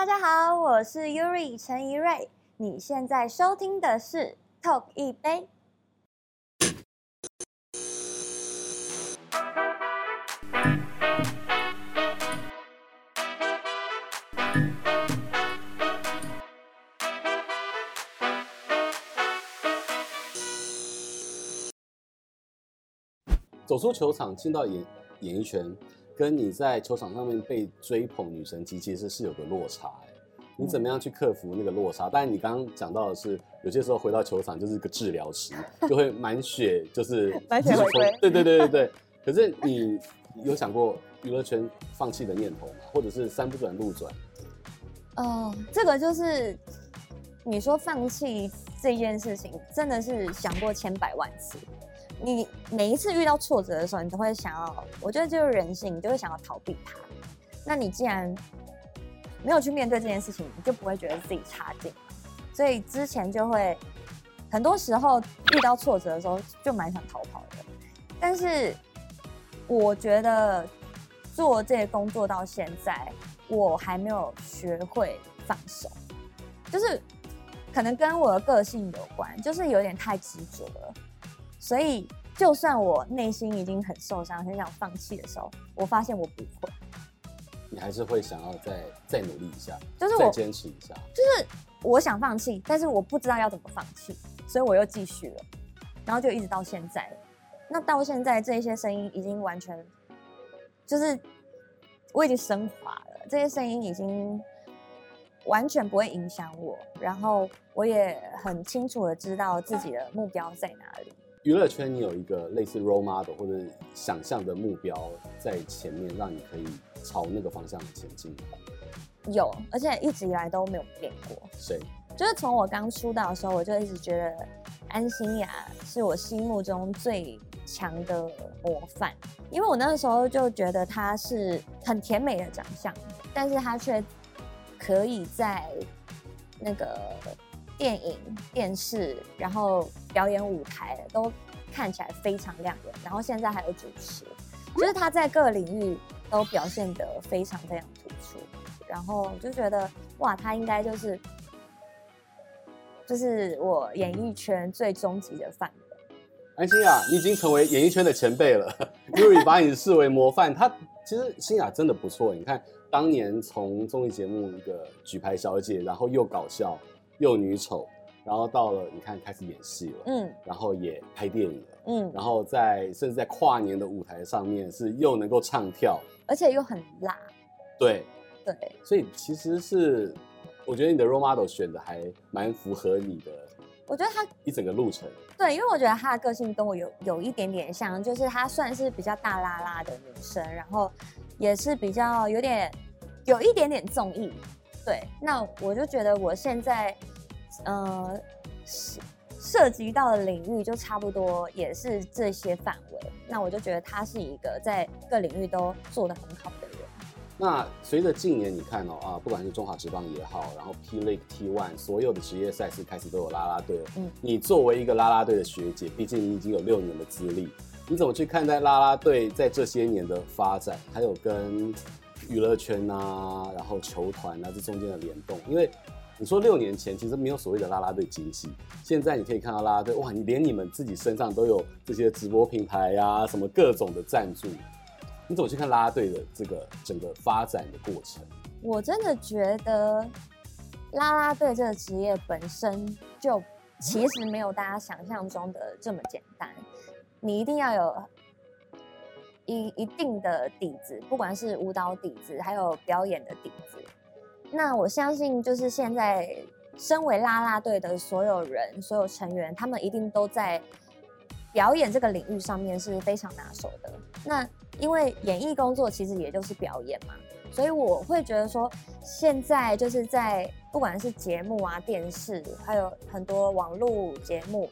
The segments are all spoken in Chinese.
大家好，我是 Yuri 陈怡瑞，你现在收听的是 Talk 一杯。走出球场进到演演艺圈，跟你在球场上面被追捧女神级其实是有个落差哎。你怎么样去克服那个落差？当然你刚刚讲到的是，有些时候回到球场就是个治疗师，就会 满血，就是满血回归。对对对对对。可是你有想过娱乐圈放弃的念头吗？或者是山不转路转？哦，这个就是你说放弃这件事情，真的是想过千百万次。你每一次遇到挫折的时候，你都会想要，我觉得就是人性，你就会想要逃避它。那你既然没有去面对这件事情，你就不会觉得自己差劲。所以之前就会很多时候遇到挫折的时候，就蛮想逃跑的。但是我觉得做这个工作到现在，我还没有学会放手，就是可能跟我的个性有关，就是有点太执着了。所以，就算我内心已经很受伤、很想放弃的时候，我发现我不会。你还是会想要再再努力一下，就是我再坚持一下。就是我想放弃，但是我不知道要怎么放弃，所以我又继续了，然后就一直到现在。那到现在，这些声音已经完全，就是我已经升华了，这些声音已经完全不会影响我，然后我也很清楚的知道自己的目标在哪里。娱乐圈，你有一个类似 role model 或者想象的目标在前面，让你可以朝那个方向前进。有，而且一直以来都没有变过。谁？就是从我刚出道的时候，我就一直觉得安心亚是我心目中最强的模范，因为我那个时候就觉得她是很甜美的长相，但是她却可以在那个。电影、电视，然后表演舞台都看起来非常亮眼，然后现在还有主持，就是他在各个领域都表现得非常非常突出，然后就觉得哇，他应该就是就是我演艺圈最终极的范本。安心啊，你已经成为演艺圈的前辈了，Yuri 把你视为模范。他其实心雅真的不错，你看当年从综艺节目一个举牌小姐，然后又搞笑。又女丑，然后到了你看开始演戏了，嗯，然后也拍电影了，嗯，然后在甚至在跨年的舞台上面是又能够唱跳，而且又很辣，对。对，所以其实是我觉得你的 role model 选的还蛮符合你的，我觉得他一整个路程，对，因为我觉得他的个性跟我有有一点点像，就是她算是比较大拉拉的女生，然后也是比较有点有一点点综艺。对，那我就觉得我现在，呃，涉涉及到的领域就差不多也是这些范围。那我就觉得他是一个在各领域都做得很好的人。那随着近年你看哦啊，不管是中华职棒也好，然后 P League T1 所有的职业赛事开始都有啦啦队了。嗯，你作为一个啦啦队的学姐，毕竟你已经有六年的资历，你怎么去看待啦啦队在这些年的发展，还有跟？娱乐圈啊，然后球团啊，这中间的联动，因为你说六年前其实没有所谓的啦啦队经济，现在你可以看到啦啦队，哇，你连你们自己身上都有这些直播平台呀、什么各种的赞助，你怎么去看啦啦队的这个整个发展的过程？我真的觉得啦啦队这个职业本身就其实没有大家想象中的这么简单，你一定要有。一一定的底子，不管是舞蹈底子，还有表演的底子，那我相信，就是现在身为啦啦队的所有人、所有成员，他们一定都在表演这个领域上面是非常拿手的。那因为演艺工作其实也就是表演嘛，所以我会觉得说，现在就是在不管是节目啊、电视，还有很多网络节目。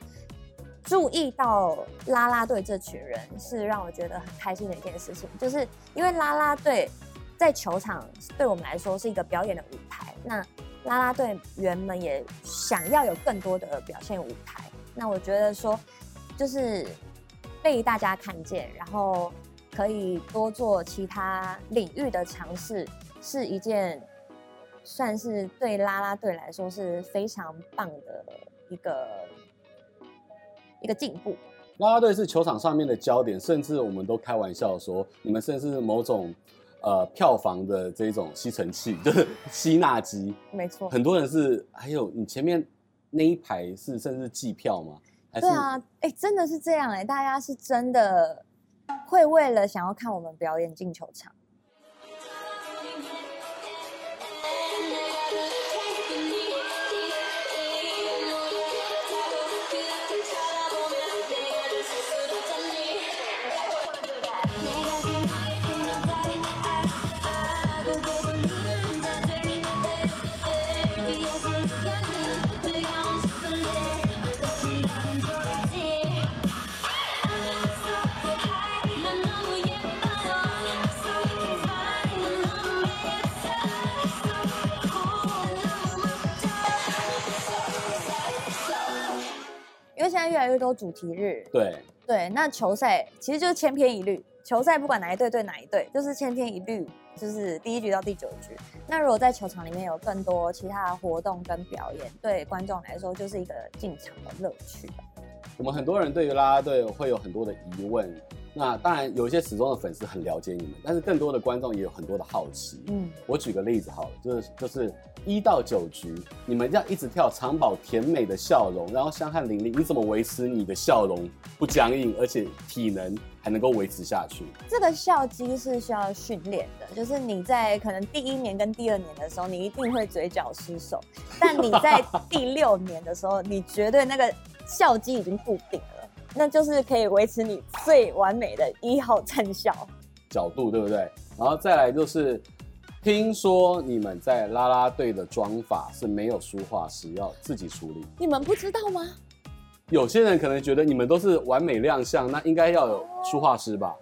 注意到啦啦队这群人是让我觉得很开心的一件事情，就是因为啦啦队在球场对我们来说是一个表演的舞台，那啦啦队员们也想要有更多的表现舞台。那我觉得说，就是被大家看见，然后可以多做其他领域的尝试，是一件算是对啦啦队来说是非常棒的一个一个进步。啦啦队是球场上面的焦点，甚至我们都开玩笑说，你们甚至是某种呃票房的这种吸尘器，就是吸纳机。没错，很多人是，还有你前面那一排是甚至计票吗？还是对啊，哎、欸，真的是这样哎、欸，大家是真的会为了想要看我们表演进球场。现在越来越多主题日，对对，那球赛其实就是千篇一律。球赛不管哪一队对哪一队，就是千篇一律，就是第一局到第九局。那如果在球场里面有更多其他的活动跟表演，对观众来说就是一个进场的乐趣。我们很多人对于啦啦队会有很多的疑问。那当然有一些始终的粉丝很了解你们，但是更多的观众也有很多的好奇。嗯，我举个例子好了，就是就是一到九局，你们这样一直跳，长宝甜美的笑容，然后香汗淋漓，你怎么维持你的笑容不僵硬，而且体能还能够维持下去？这个笑肌是需要训练的，就是你在可能第一年跟第二年的时候，你一定会嘴角失手，但你在第六年的时候，你绝对那个笑肌已经固定了。那就是可以维持你最完美的一号战效角度，对不对？然后再来就是，听说你们在拉拉队的妆法是没有梳化师，要自己处理。你们不知道吗？有些人可能觉得你们都是完美亮相，那应该要有梳化师吧？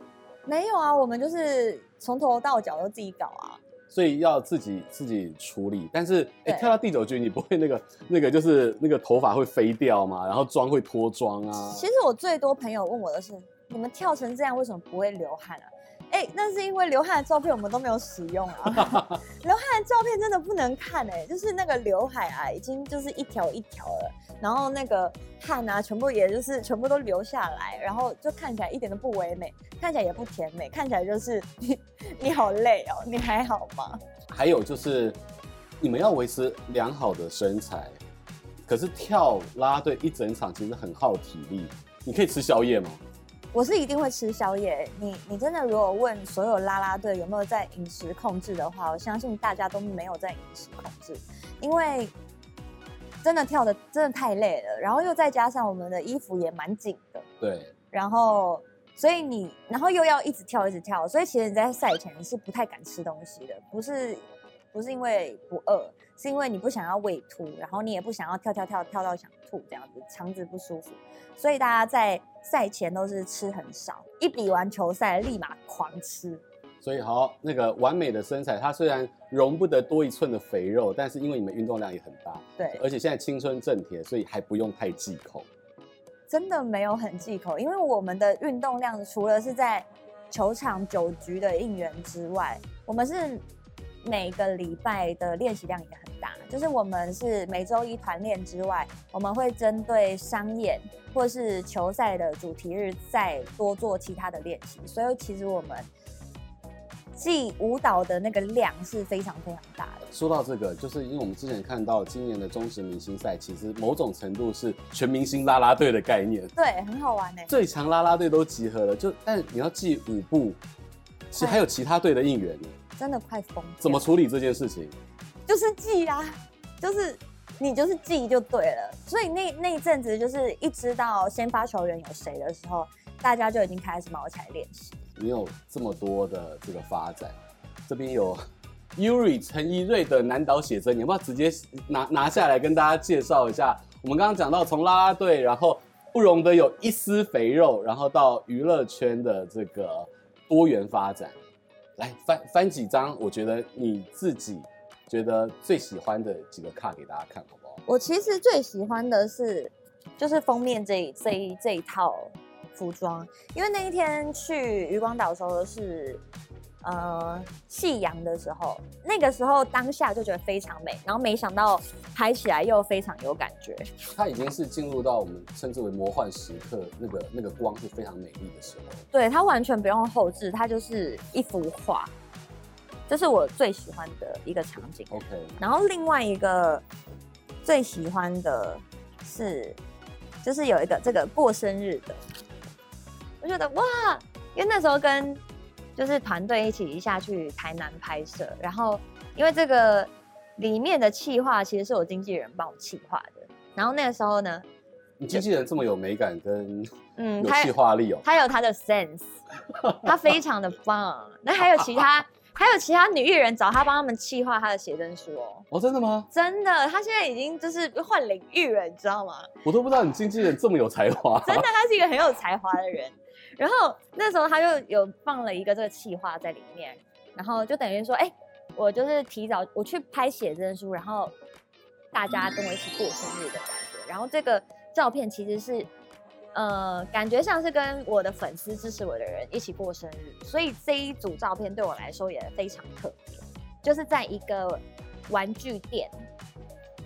没有啊，我们就是从头到脚都自己搞啊。所以要自己自己处理，但是哎，跳到第九局你不会那个那个就是那个头发会飞掉吗？然后妆会脱妆啊？其实我最多朋友问我的是，你们跳成这样为什么不会流汗啊？哎，那是因为流汗的照片我们都没有使用啊。流汗的照片真的不能看哎，就是那个刘海啊，已经就是一条一条了，然后那个汗啊，全部也就是全部都流下来，然后就看起来一点都不唯美，看起来也不甜美，看起来就是你你好累哦，你还好吗？还有就是你们要维持良好的身材，可是跳啦啦队一整场其实很耗体力，你可以吃宵夜吗？我是一定会吃宵夜。你你真的如果问所有啦啦队有没有在饮食控制的话，我相信大家都没有在饮食控制，因为真的跳的真的太累了，然后又再加上我们的衣服也蛮紧的，对，然后所以你然后又要一直跳一直跳，所以其实你在赛前是不太敢吃东西的，不是不是因为不饿，是因为你不想要胃吐，然后你也不想要跳跳跳跳到想吐这样子，肠子不舒服，所以大家在。赛前都是吃很少，一比完球赛立马狂吃。所以好，那个完美的身材，它虽然容不得多一寸的肥肉，但是因为你们运动量也很大，对，而且现在青春正铁，所以还不用太忌口。真的没有很忌口，因为我们的运动量除了是在球场九局的应援之外，我们是每个礼拜的练习量也很大。就是我们是每周一团练之外，我们会针对商演或是球赛的主题日再多做其他的练习，所以其实我们记舞蹈的那个量是非常非常大的。说到这个，就是因为我们之前看到今年的中职明星赛，其实某种程度是全明星啦啦队的概念，对，很好玩呢。最强啦啦队都集合了，就但你要记舞步，其实还有其他队的应援呢，真的快疯。怎么处理这件事情？就是记啊，就是你就是记就对了。所以那那一阵子，就是一知道先发球员有谁的时候，大家就已经开始毛起来练习。你有这么多的这个发展，这边有 Yuri 陈怡瑞的南岛写真，你要不要直接拿拿下来跟大家介绍一下？我们刚刚讲到从啦啦队，然后不容得有一丝肥肉，然后到娱乐圈的这个多元发展，来翻翻几张，我觉得你自己。觉得最喜欢的几个卡给大家看好不好？我其实最喜欢的是，就是封面这这一这一套服装，因为那一天去渔光岛的时候是，呃夕阳的时候，那个时候当下就觉得非常美，然后没想到拍起来又非常有感觉。它已经是进入到我们称之为魔幻时刻，那个那个光是非常美丽的时候。对，它完全不用后置，它就是一幅画。这是我最喜欢的一个场景。OK，然后另外一个最喜欢的是，就是有一个这个过生日的，我觉得哇，因为那时候跟就是团队一起一下去台南拍摄，然后因为这个里面的企划其实是我经纪人帮我企划的，然后那个时候呢，你经纪人这么有美感跟嗯有企划力哦，他有他的 sense，他非常的棒，那还有其他。还有其他女艺人找他帮他们企划他的写真书哦。哦，真的吗？真的，他现在已经就是换领域了，你知道吗？我都不知道你经纪人这么有才华。真的，他是一个很有才华的人。然后那时候他就有放了一个这个企划在里面，然后就等于说，哎、欸，我就是提早我去拍写真书，然后大家跟我一起过生日的感觉。然后这个照片其实是。呃，感觉像是跟我的粉丝支持我的人一起过生日，所以这一组照片对我来说也非常特别，就是在一个玩具店。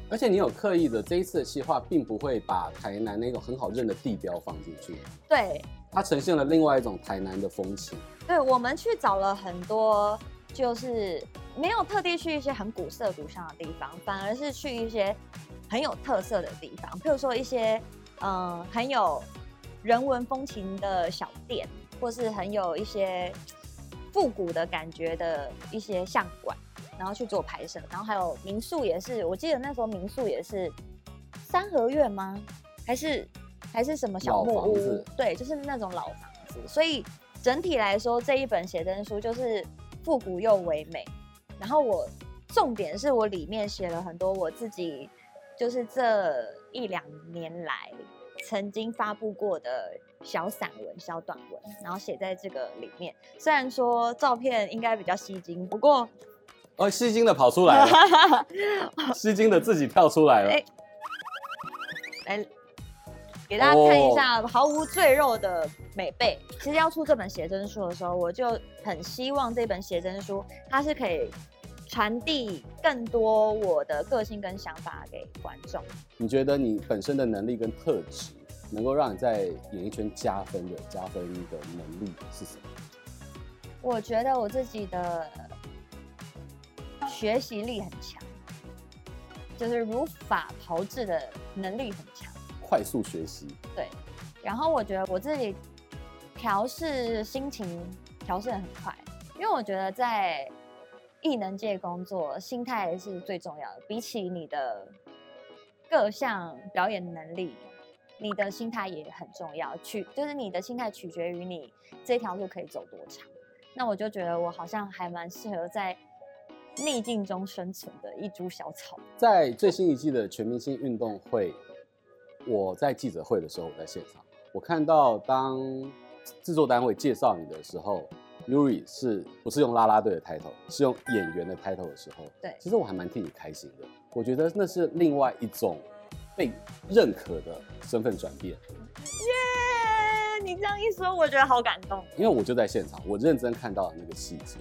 而且你有刻意的这一次的企划，并不会把台南那种很好认的地标放进去。对，它呈现了另外一种台南的风情。对，我们去找了很多，就是没有特地去一些很古色古香的地方，反而是去一些很有特色的地方，譬如说一些嗯、很有。人文风情的小店，或是很有一些复古的感觉的一些相馆，然后去做拍摄，然后还有民宿也是，我记得那时候民宿也是三合院吗？还是还是什么小木屋？对，就是那种老房子。所以整体来说，这一本写真书就是复古又唯美。然后我重点是我里面写了很多我自己，就是这一两年来。曾经发布过的小散文、小短文，然后写在这个里面。虽然说照片应该比较吸睛，不过哦，吸睛的跑出来了，吸睛的自己跳出来了。欸、来给大家看一下毫无赘肉的美背。其实要出这本写真书的时候，我就很希望这本写真书它是可以。传递更多我的个性跟想法给观众。你觉得你本身的能力跟特质，能够让你在演艺圈加分的加分的能力是什么？我觉得我自己的学习力很强，就是如法炮制的能力很强，快速学习。对，然后我觉得我自己调试心情调试的很快，因为我觉得在。艺能界工作，心态是最重要的。比起你的各项表演能力，你的心态也很重要。取就是你的心态取决于你这条路可以走多长。那我就觉得我好像还蛮适合在逆境中生存的一株小草。在最新一季的全明星运动会，我在记者会的时候，我在现场，我看到当 制作单位介绍你的时候。Yuri 是不是用啦啦队的 title，是用演员的 title 的时候，对，其实我还蛮替你开心的。我觉得那是另外一种被认可的身份转变。耶，yeah, 你这样一说，我觉得好感动。因为我就在现场，我认真看到了那个细节。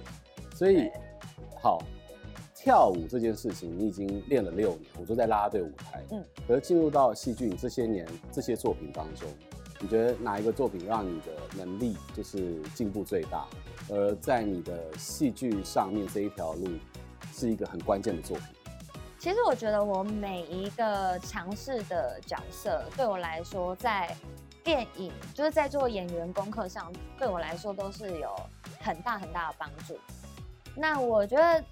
所以，好，跳舞这件事情，你已经练了六年，我就在拉拉队舞台。嗯，可是进入到戏剧，你这些年这些作品当中，你觉得哪一个作品让你的能力就是进步最大？而在你的戏剧上面这一条路，是一个很关键的作品。其实我觉得我每一个尝试的角色，对我来说，在电影就是在做演员功课上，对我来说都是有很大很大的帮助。那我觉得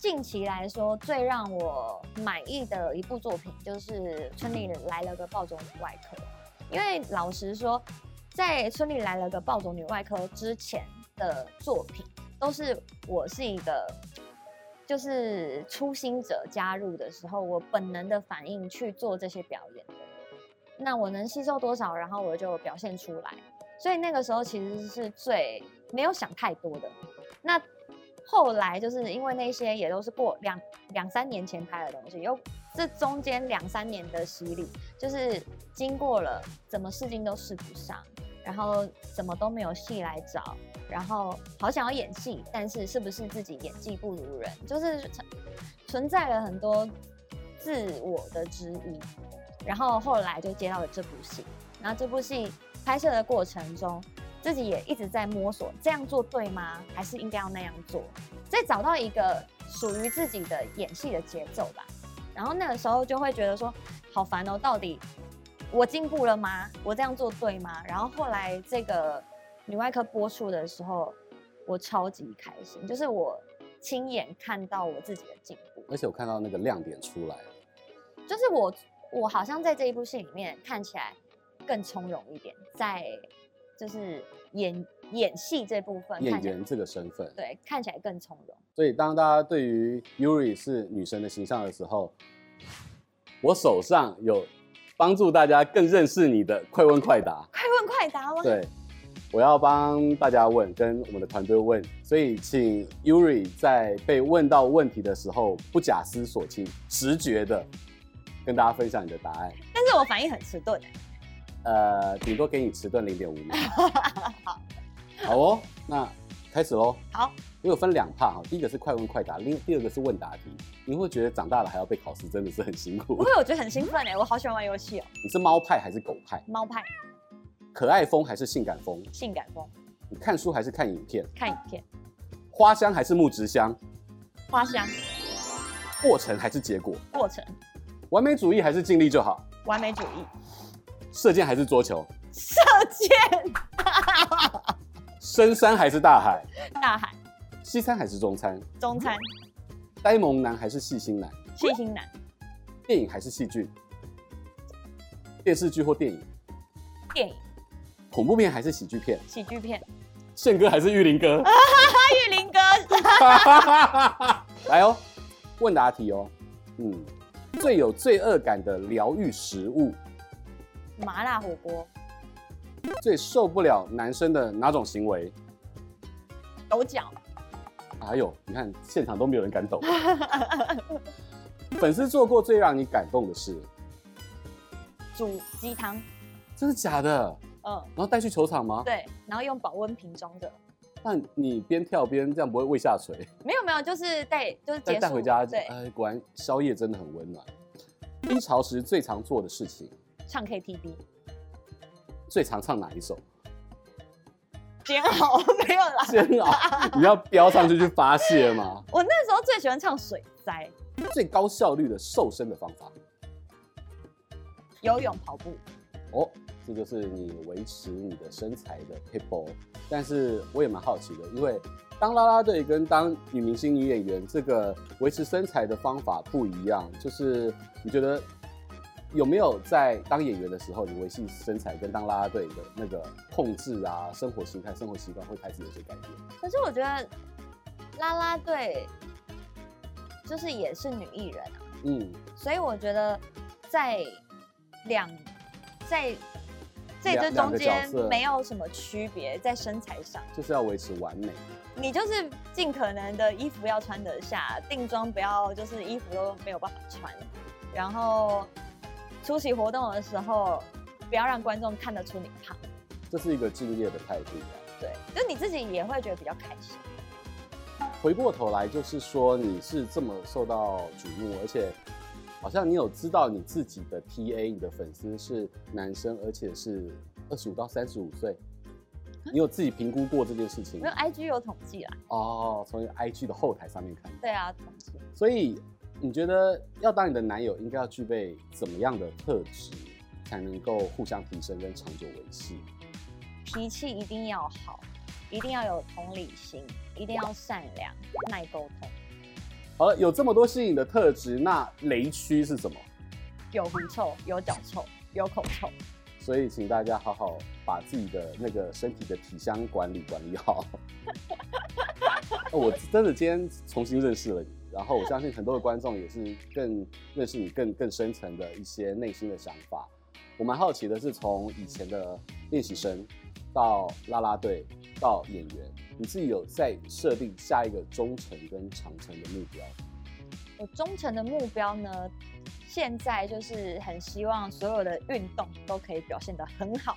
近期来说，最让我满意的一部作品，就是《村里来了个暴走女外科》。因为老实说，在《村里来了个暴走女外科》之前。的作品都是我是一个就是初心者加入的时候，我本能的反应去做这些表演的，那我能吸收多少，然后我就表现出来。所以那个时候其实是最没有想太多的。那后来就是因为那些也都是过两两三年前拍的东西，有这中间两三年的洗礼，就是经过了怎么试镜都试不上。然后什么都没有戏来找，然后好想要演戏，但是是不是自己演技不如人，就是存在了很多自我的质疑。然后后来就接到了这部戏，然后这部戏拍摄的过程中，自己也一直在摸索，这样做对吗？还是应该要那样做？再找到一个属于自己的演戏的节奏吧。然后那个时候就会觉得说，好烦哦，到底我进步了吗？我这样做对吗？然后后来这个女外科播出的时候，我超级开心，就是我亲眼看到我自己的进步，而且我看到那个亮点出来，就是我。我好像在这一部戏里面看起来更从容一点，在就是演演戏这部分，演员这个身份，对，看起来更从容。所以当大家对于 Yuri 是女神的形象的时候，我手上有帮助大家更认识你的快问快答。快问快答吗？对，我要帮大家问，跟我们的团队问，所以请 Yuri 在被问到问题的时候，不假思索，请直觉的。跟大家分享你的答案，但是我反应很迟钝，呃，顶多给你迟钝零点五秒。好，好哦，那开始喽。好，我有分两 part 哈，第一个是快问快答，另第二个是问答题。你会觉得长大了还要被考试，真的是很辛苦。不会，我觉得很兴奋哎，我好喜欢玩游戏哦。你是猫派还是狗派？猫派。可爱风还是性感风？性感风。你看书还是看影片？看影片。花香还是木质香？花香。过程还是结果？过程。完美主义还是尽力就好？完美主义。射箭还是桌球？射箭。深山还是大海？大海。西餐还是中餐？中餐。呆萌男还是细心男？细心男。电影还是戏剧？电视剧或电影？电影。恐怖片还是喜剧片？喜剧片。宪哥还是玉林哥？玉林哥。来哦，问答题哦，嗯。最有罪恶感的疗愈食物，麻辣火锅。最受不了男生的哪种行为？抖脚。哎呦，你看现场都没有人敢抖。粉丝做过最让你感动的事？煮鸡汤。真的假的？嗯。然后带去球场吗？对，然后用保温瓶装着。那你边跳边这样不会胃下垂？没有没有，就是带就是带回家。对，哎，果然宵夜真的很温暖。低潮时最常做的事情？唱 KTV。最常唱哪一首？煎熬 没有啦。煎熬，你要飙上去去发泄吗？我那时候最喜欢唱水灾。最高效率的瘦身的方法？游泳、跑步。哦。这就是你维持你的身材的撇步，但是我也蛮好奇的，因为当啦啦队跟当女明星、女演员，这个维持身材的方法不一样。就是你觉得有没有在当演员的时候，你维系身材跟当啦啦队的那个控制啊，生活形态、生活习惯会开始有些改变？可是我觉得啦啦队就是也是女艺人啊，嗯，所以我觉得在两在。这这中间没有什么区别，在身材上就是要维持完美。你就是尽可能的衣服要穿得下，定妆不要就是衣服都没有办法穿，然后出席活动的时候不要让观众看得出你胖。这是一个敬业的态度。对，就你自己也会觉得比较开心。回过头来就是说，你是这么受到瞩目，而且。好像你有知道你自己的 TA，你的粉丝是男生，而且是二十五到三十五岁，你有自己评估过这件事情？没有，IG 有统计啦。哦，从 IG 的后台上面看。对啊，统计。所以你觉得要当你的男友，应该要具备怎么样的特质，才能够互相提升跟长久维系？脾气一定要好，一定要有同理心，一定要善良，耐沟通。好了，有这么多吸引的特质，那雷区是什么？有狐臭，有脚臭，有口臭。所以，请大家好好把自己的那个身体的体香管理管理好。我真的今天重新认识了你，然后我相信很多的观众也是更认识你更更深层的一些内心的想法。我蛮好奇的是，从以前的练习生到啦啦队到演员。你自己有在设定下一个中程跟长程的目标？我中程的目标呢，现在就是很希望所有的运动都可以表现得很好，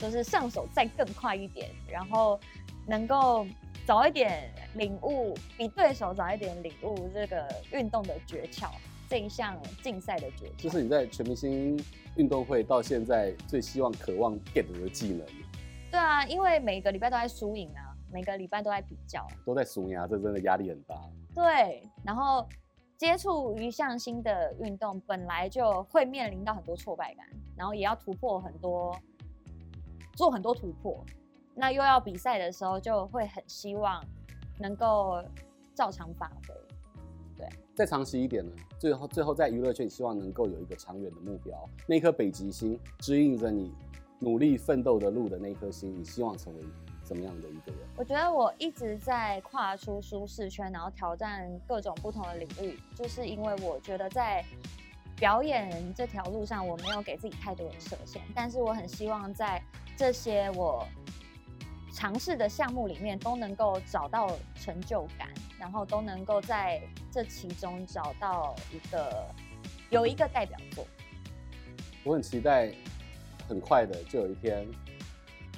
就是上手再更快一点，然后能够早一点领悟，比对手早一点领悟这个运动的诀窍，这一项竞赛的诀窍。就是你在全明星运动会到现在最希望、渴望 get 的技能。对啊，因为每个礼拜都在输赢啊，每个礼拜都在比较，都在输赢啊，这真的压力很大。对，然后。接触一项新的运动，本来就会面临到很多挫败感，然后也要突破很多，做很多突破。那又要比赛的时候，就会很希望能够照常发挥。对，再长期一点呢？最后，最后在娱乐圈，希望能够有一个长远的目标，那颗北极星指引着你努力奋斗的路的那颗星，你希望成为怎么样的一个人？我觉得我一直在跨出舒适圈，然后挑战各种不同的领域，就是因为我觉得在表演这条路上，我没有给自己太多的设限，但是我很希望在这些我尝试的项目里面都能够找到成就感，然后都能够在这其中找到一个有一个代表作。我很期待，很快的就有一天。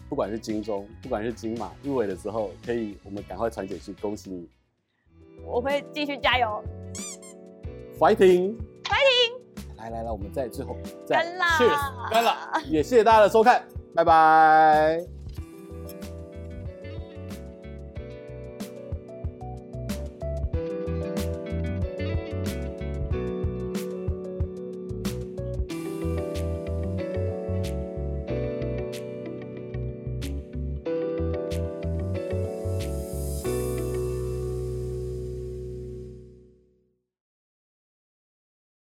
不管是金钟，不管是金马入围的时候，可以我们赶快传简讯恭喜你。我会继续加油，Fighting，Fighting！来来来，我们在最后再 Cheers，干了，也谢谢大家的收看，拜拜。